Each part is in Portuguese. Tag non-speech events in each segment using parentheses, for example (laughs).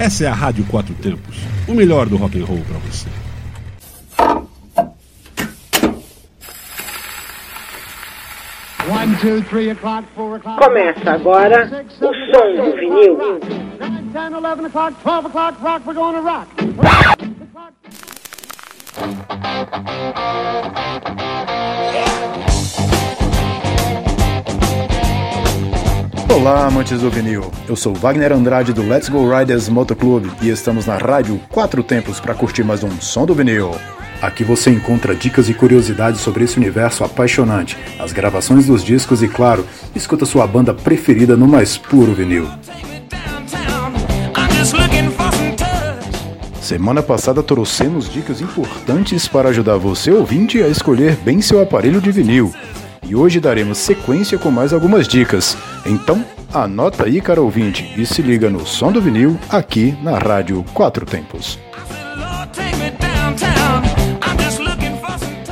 Essa é a Rádio Quatro Tempos, o melhor do rock and roll para você. Começa agora o som do vinil. Rock. (laughs) Olá, amantes do vinil. Eu sou Wagner Andrade do Let's Go Riders Motoclube e estamos na rádio Quatro Tempos para curtir mais um som do vinil. Aqui você encontra dicas e curiosidades sobre esse universo apaixonante, as gravações dos discos e, claro, escuta sua banda preferida no mais puro vinil. Semana passada trouxemos dicas importantes para ajudar você ouvinte a escolher bem seu aparelho de vinil e hoje daremos sequência com mais algumas dicas. Então, anota aí, cara ouvinte, e se liga no som do vinil aqui na Rádio Quatro Tempos.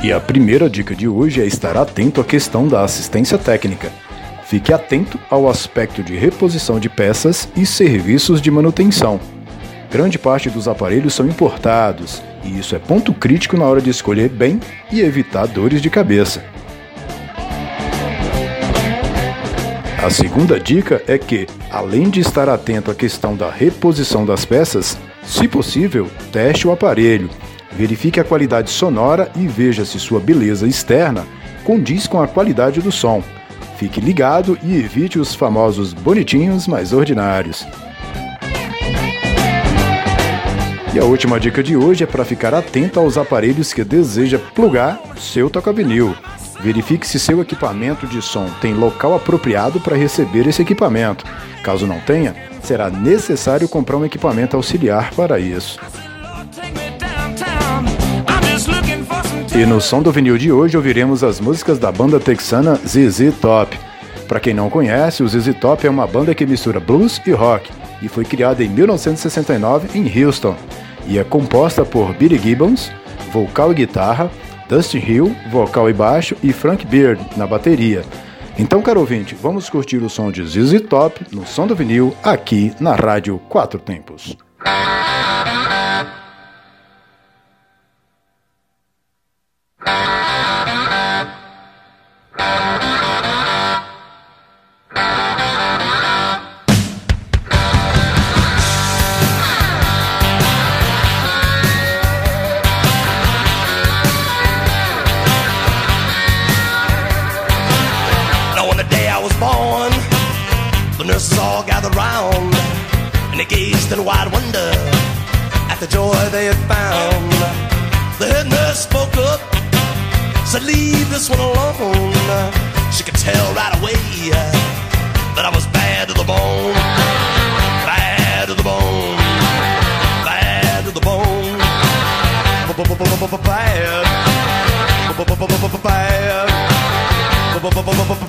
E a primeira dica de hoje é estar atento à questão da assistência técnica. Fique atento ao aspecto de reposição de peças e serviços de manutenção. Grande parte dos aparelhos são importados, e isso é ponto crítico na hora de escolher bem e evitar dores de cabeça. A segunda dica é que, além de estar atento à questão da reposição das peças, se possível, teste o aparelho, verifique a qualidade sonora e veja se sua beleza externa condiz com a qualidade do som. Fique ligado e evite os famosos bonitinhos mais ordinários. E a última dica de hoje é para ficar atento aos aparelhos que deseja plugar seu toca-vinil. Verifique se seu equipamento de som tem local apropriado para receber esse equipamento. Caso não tenha, será necessário comprar um equipamento auxiliar para isso. E no som do vinil de hoje ouviremos as músicas da banda texana ZZ Top. Para quem não conhece, o ZZ Top é uma banda que mistura blues e rock e foi criada em 1969 em Houston e é composta por Billy Gibbons, vocal e guitarra, Dustin Hill, vocal e baixo, e Frank Beard, na bateria. Então, caro ouvinte, vamos curtir o som de ZZ Top no som do vinil aqui na Rádio Quatro Tempos. bubble, bubble, bubble, bubble.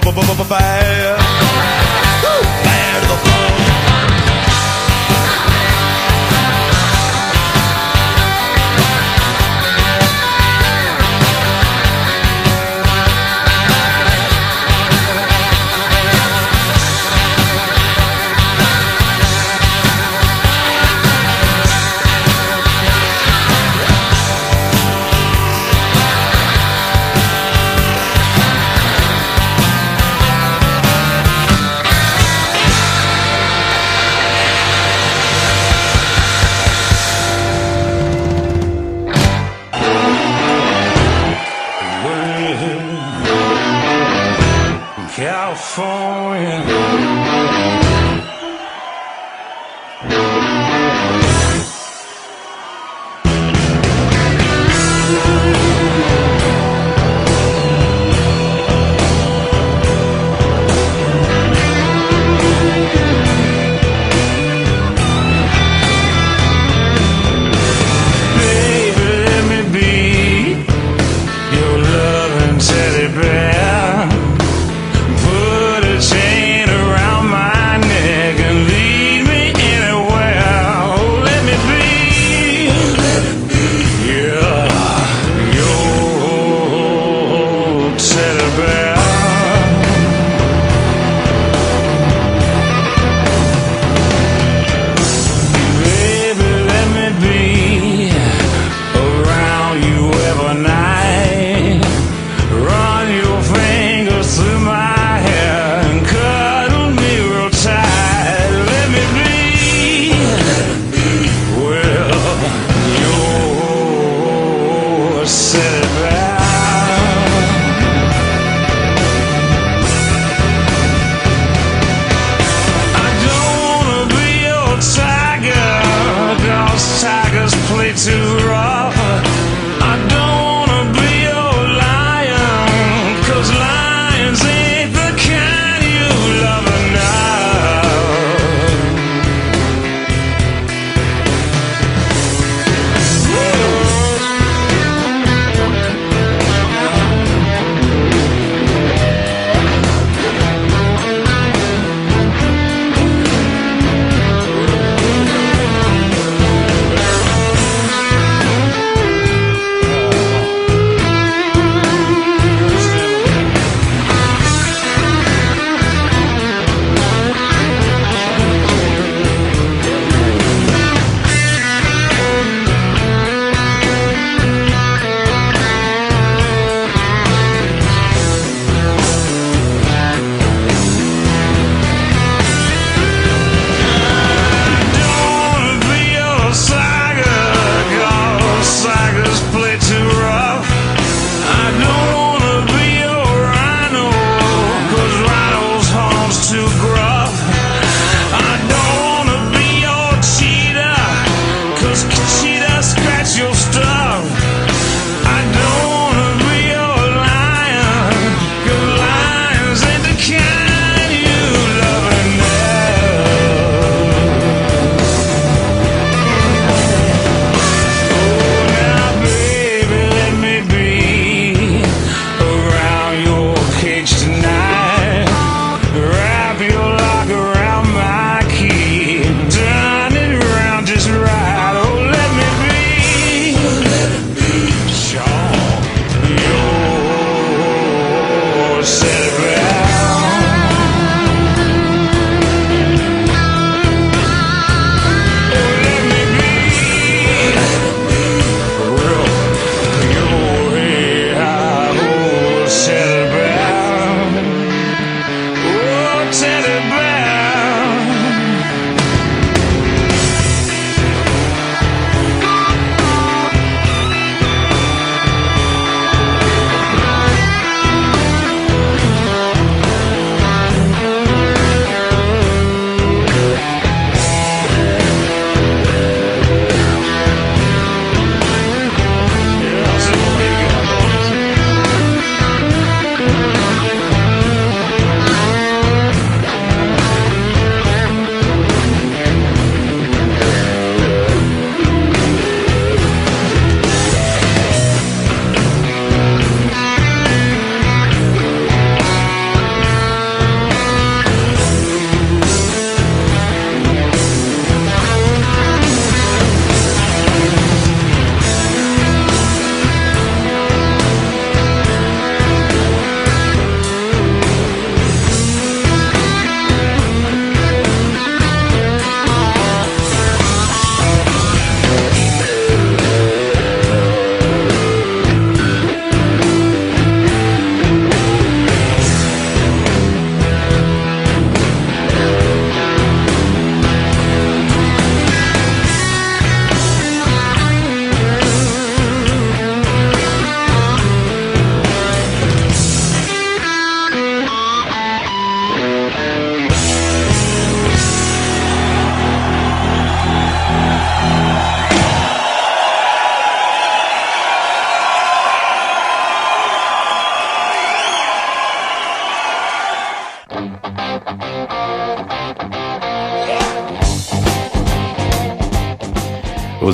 fire.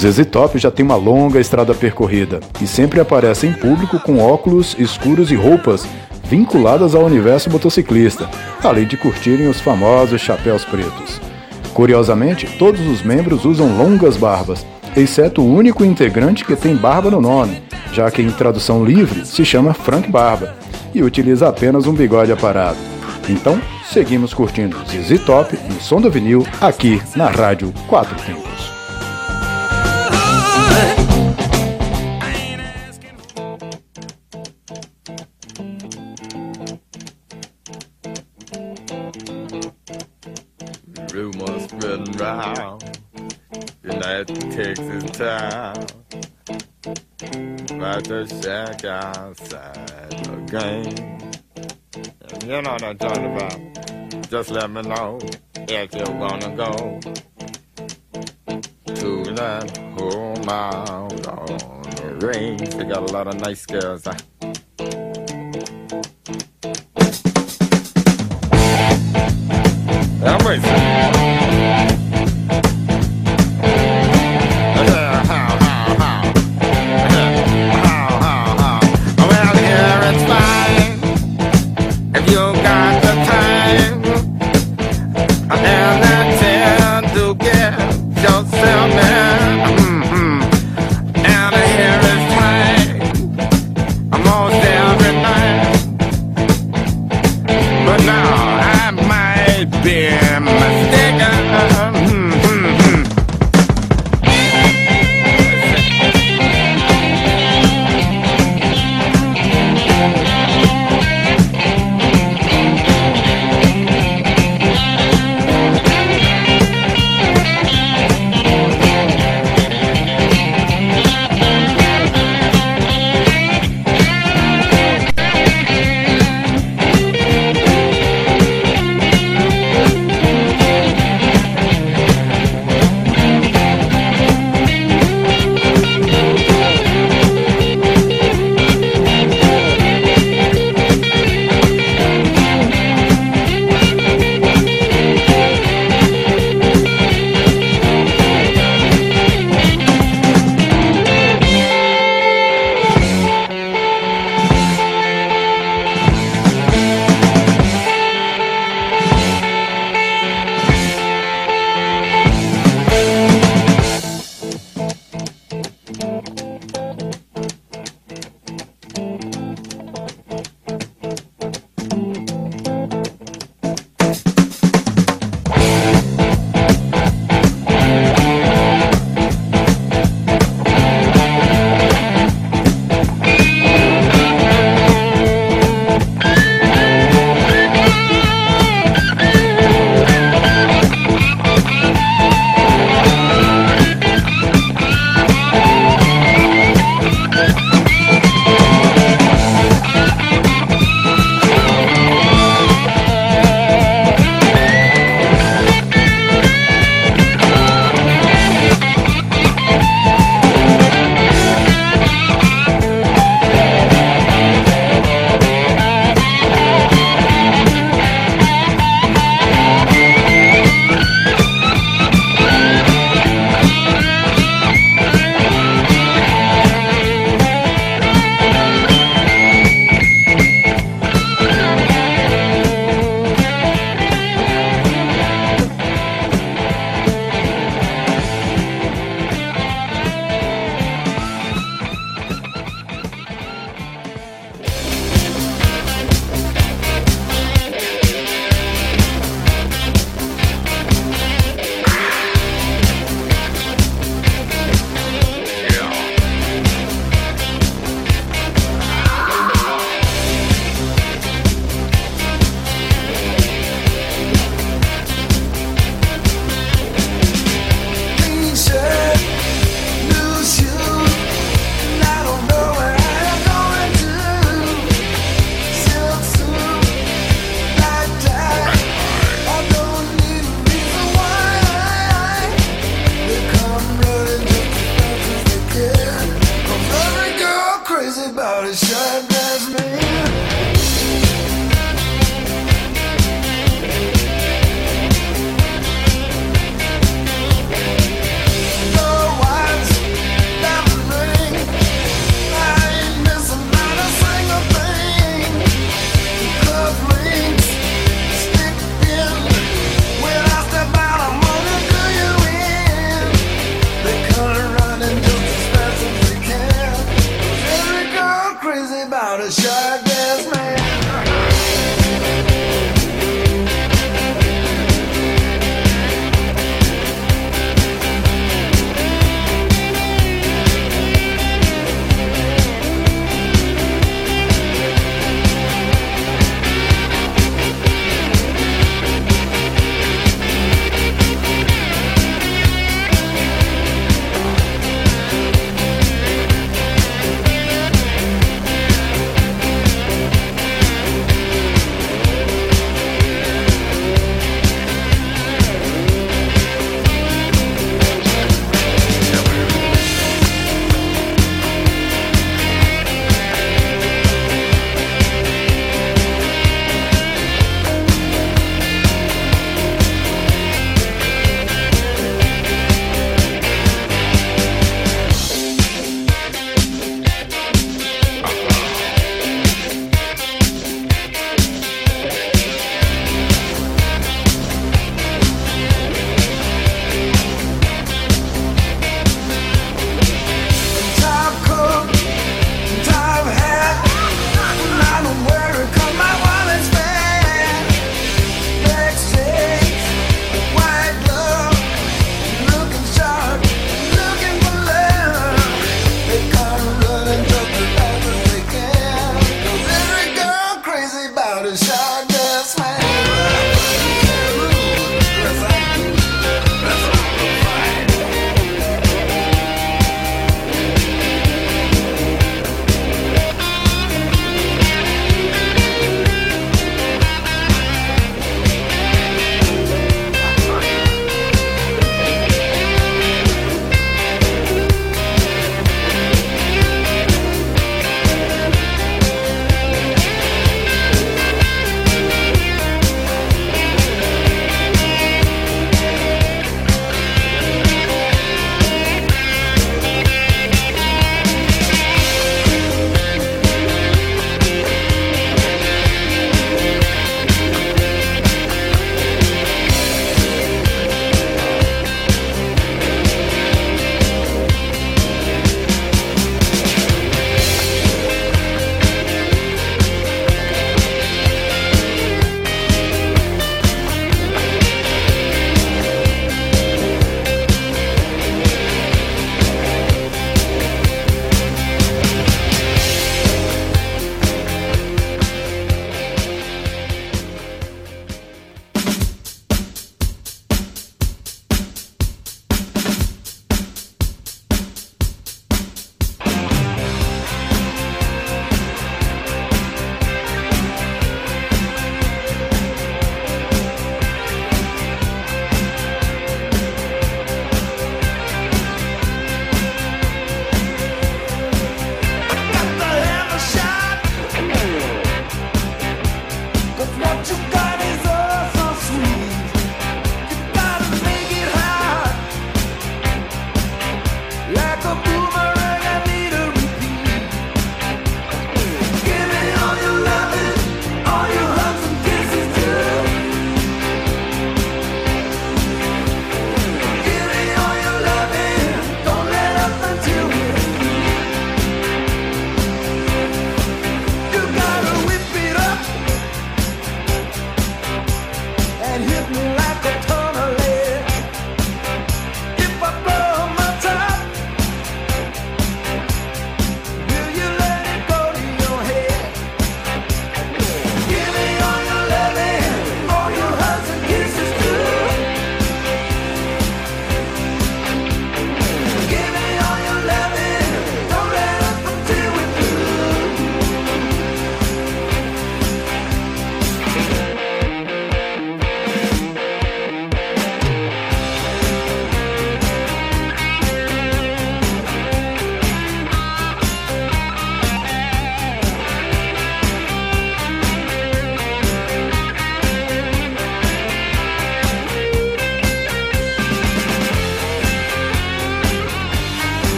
Os ZZ Top já têm uma longa estrada percorrida e sempre aparecem em público com óculos escuros e roupas vinculadas ao universo motociclista, além de curtirem os famosos chapéus pretos. Curiosamente, todos os membros usam longas barbas, exceto o único integrante que tem barba no nome, já que em tradução livre se chama Frank Barba e utiliza apenas um bigode aparado. Então, seguimos curtindo ZZ Top no som do vinil aqui na Rádio Quatro Tempos. Rumors spreading round United Texas town about to shack outside the. You know what I'm talking about. Just let me know if you wanna go to that home out on the range. They got a lot of nice girls.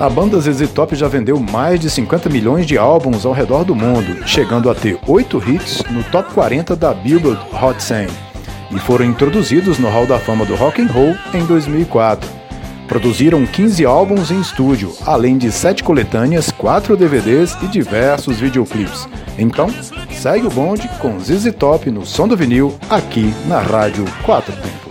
A banda ZZ Top já vendeu mais de 50 milhões de álbuns ao redor do mundo, chegando a ter 8 hits no top 40 da Billboard Hot 100, e foram introduzidos no Hall da Fama do Rock and Roll em 2004. Produziram 15 álbuns em estúdio, além de 7 coletâneas, 4 DVDs e diversos videoclipes. Então, segue o bonde com ZZ Top no som do vinil, aqui na Rádio 4 Tempos.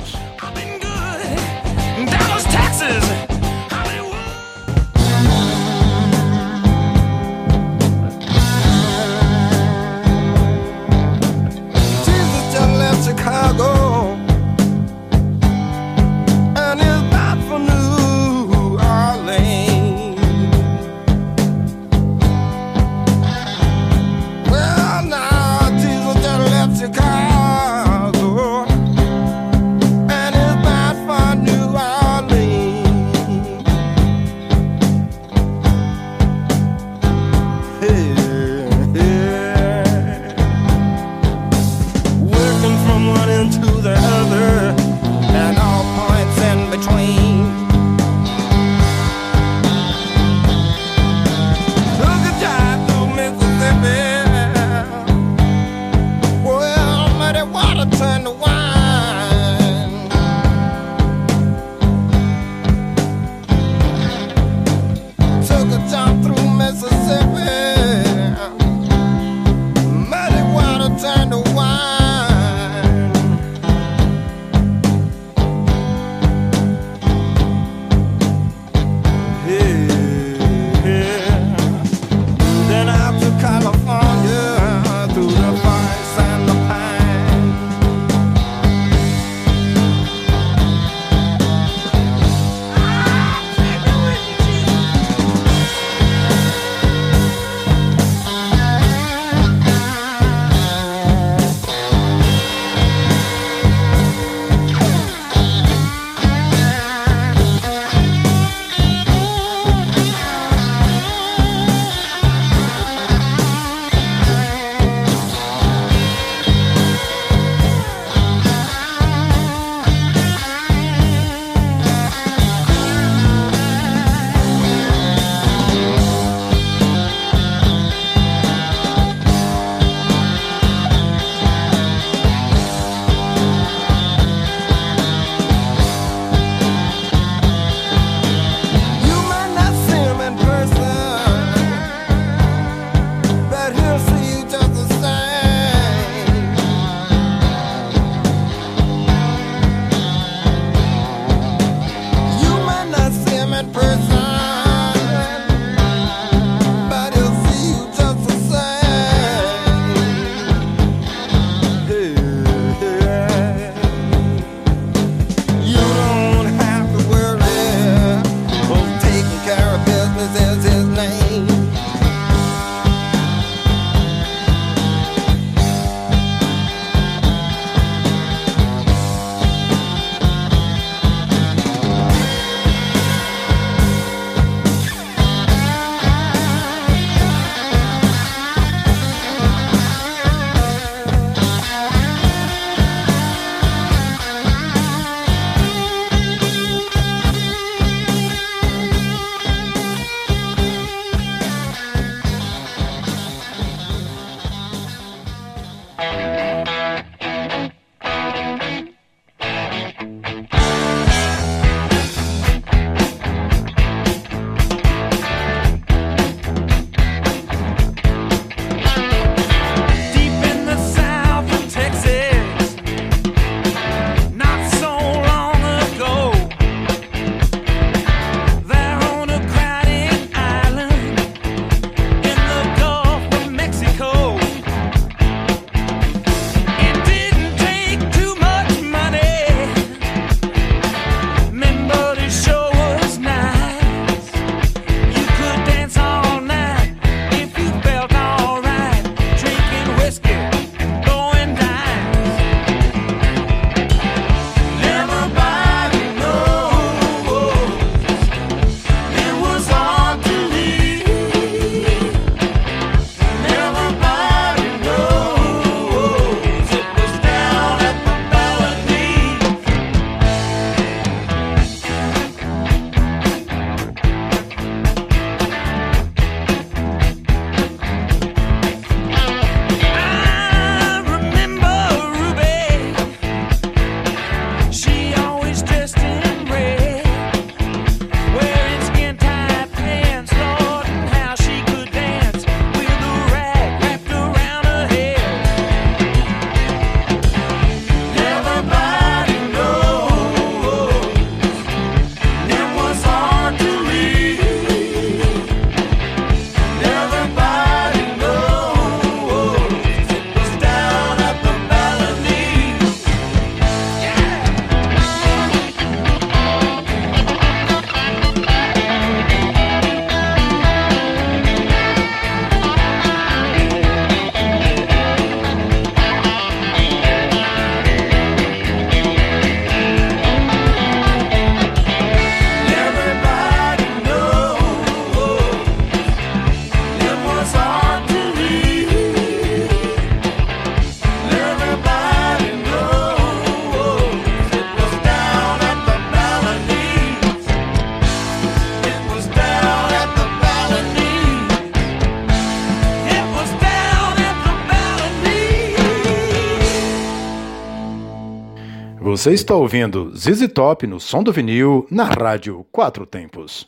Você está ouvindo ZZ Top no som do vinil na rádio Quatro Tempos.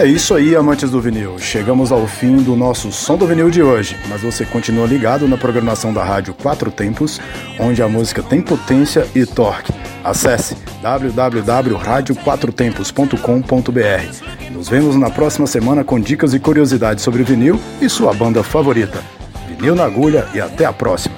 É isso aí, amantes do vinil. Chegamos ao fim do nosso Som do Vinil de hoje, mas você continua ligado na programação da Rádio Quatro Tempos, onde a música tem potência e torque. Acesse www.radioquatrotempos.com.br. Nos vemos na próxima semana com dicas e curiosidades sobre vinil e sua banda favorita. Vinil na agulha e até a próxima.